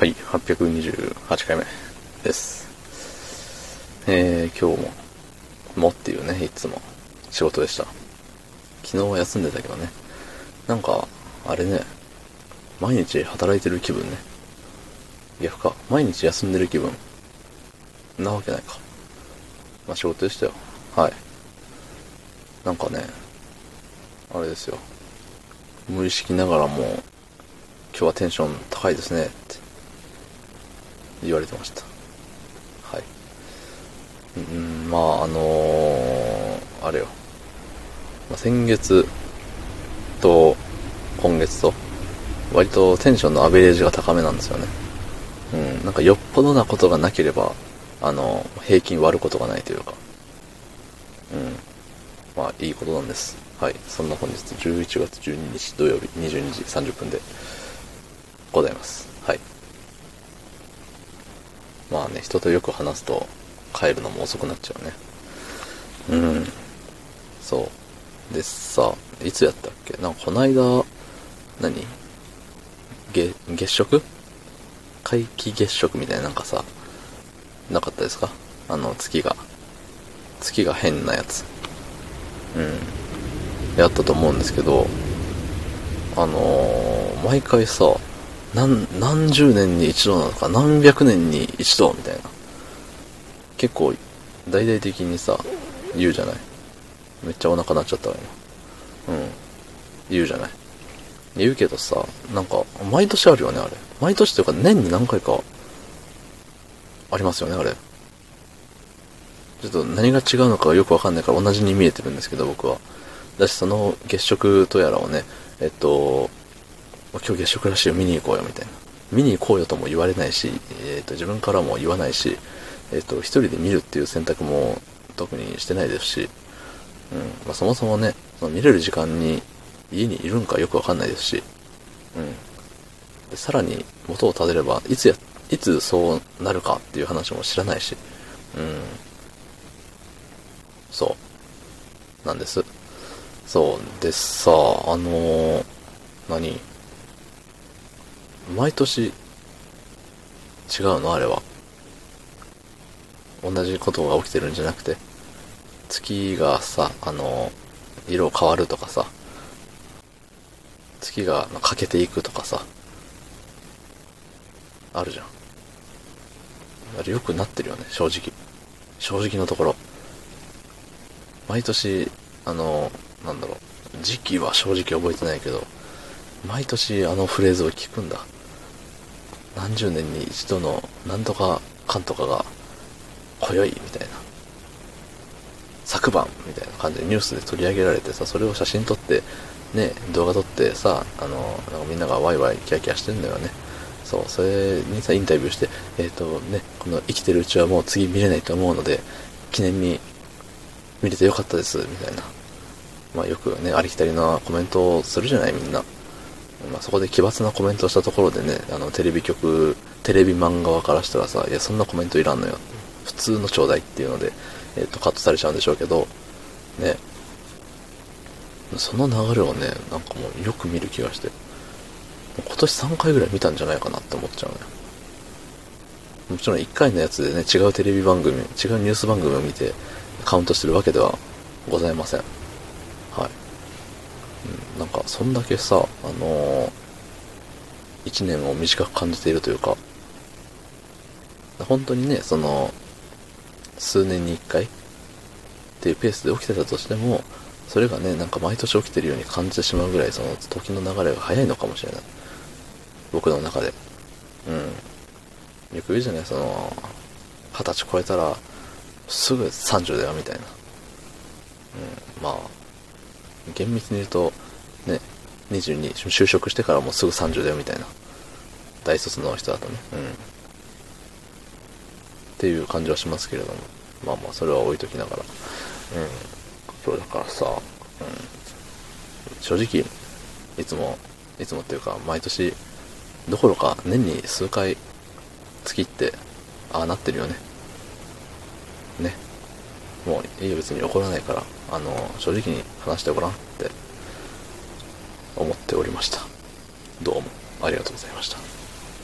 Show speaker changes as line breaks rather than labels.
はい、828回目です。えー、今日も、もっていうね、いつも仕事でした。昨日は休んでたけどね。なんか、あれね、毎日働いてる気分ね。逆か、毎日休んでる気分。なわけないか。まあ仕事でしたよ。はい。なんかね、あれですよ。無意識ながらも、今日はテンション高いですね言われてました。はい。うん、まあ、あのーあれよ。まあ、先月と今月と、割とテンションのアベレージが高めなんですよね。うん、なんかよっぽどなことがなければ、あの、平均割ることがないというか。うん。まあ、いいことなんです。はい。そんな本日11月12日土曜日22時30分でございます。まあね、人とよく話すと帰るのも遅くなっちゃうね。うん。そう。でさ、いつやったっけ？なんかこないだ、何？月、月食？皆既月食みたいななんかさ、なかったですか？あの月が。月が変なやつ。うん。やったと思うんですけど、あのー毎回さ、何、何十年に一度なのか、何百年に一度みたいな。結構、大々的にさ、言うじゃない。めっちゃお腹鳴っちゃったわ、今。うん。言うじゃない。言うけどさ、なんか、毎年あるよね、あれ。毎年というか、年に何回か、ありますよね、あれ。ちょっと何が違うのかよくわかんないから同じに見えてるんですけど、僕は。だし、その月食とやらをね、えっと、今日月食らしいよ、見に行こうよ、みたいな。見に行こうよとも言われないし、えっと、自分からも言わないし、えっと、一人で見るっていう選択も特にしてないですし、うん。まあ、そもそもね、その見れる時間に家にいるんかよくわかんないですし、うん。でさらに元をたどれば、いつや、いつそうなるかっていう話も知らないし、うん。そう。なんです。そう。でさ、あのー何？毎年、違うのあれは。同じことが起きてるんじゃなくて、月がさ、あの色変わるとかさ、月が欠けていくとかさ、あるじゃん。あれ良くなってるよね、正直。正直のところ。毎年、あの、なんだろう、時期は正直覚えてないけど、毎年あのフレーズを聞くんだ。何十年に一度のなんとかかんとかが、今宵みたいな。昨晩みたいな感じでニュースで取り上げられてさ、それを写真撮って、ね、動画撮ってさ、あの、なんかみんながワイワイキャキャしてんだよね。そう、それにさ、インタビューして、えっ、とね、この生きてるうちはもう次見れないと思うので、記念に見れてよかったです、みたいな。まあよくね、ありきたりなコメントをするじゃない、みんな。まあそこで奇抜なコメントをしたところでね、あの、テレビ局、テレビマン側からしたらさ、いや、そんなコメントいらんのよ。普通のちょうだいっていうので、えっ、と、カットされちゃうんでしょうけど、ね。その流れをね、なんかもうよく見る気がして、今年3回ぐらい見たんじゃないかなって思っちゃうね。もちろん1回のやつでね、違うテレビ番組、違うニュース番組を見てカウントしてるわけではございません。なんか、そんだけさ、あのー、1年を短く感じているというか、本当にね、その、数年に1回っていうペースで起きてたとしても、それがね、なんか毎年起きてるように感じてしまうぐらい、その時の流れが早いのかもしれない。僕の中で。うん。よく言うじゃない、その、二十歳超えたら、すぐ30だよ、みたいな。うん、まあ、厳密に言うと、ね、22、就職してからもうすぐ30だよ、みたいな。大卒の人だとね。うん。っていう感じはしますけれども。まあまあ、それは置いときながら。うん。そうだからさ、うん。正直、いつも、いつもっていうか、毎年、どころか年に数回、月って、ああなってるよね。ね。もういいよ別に怒らないから、あの、正直に話してごらんって思っておりました。どうもありがとうございました。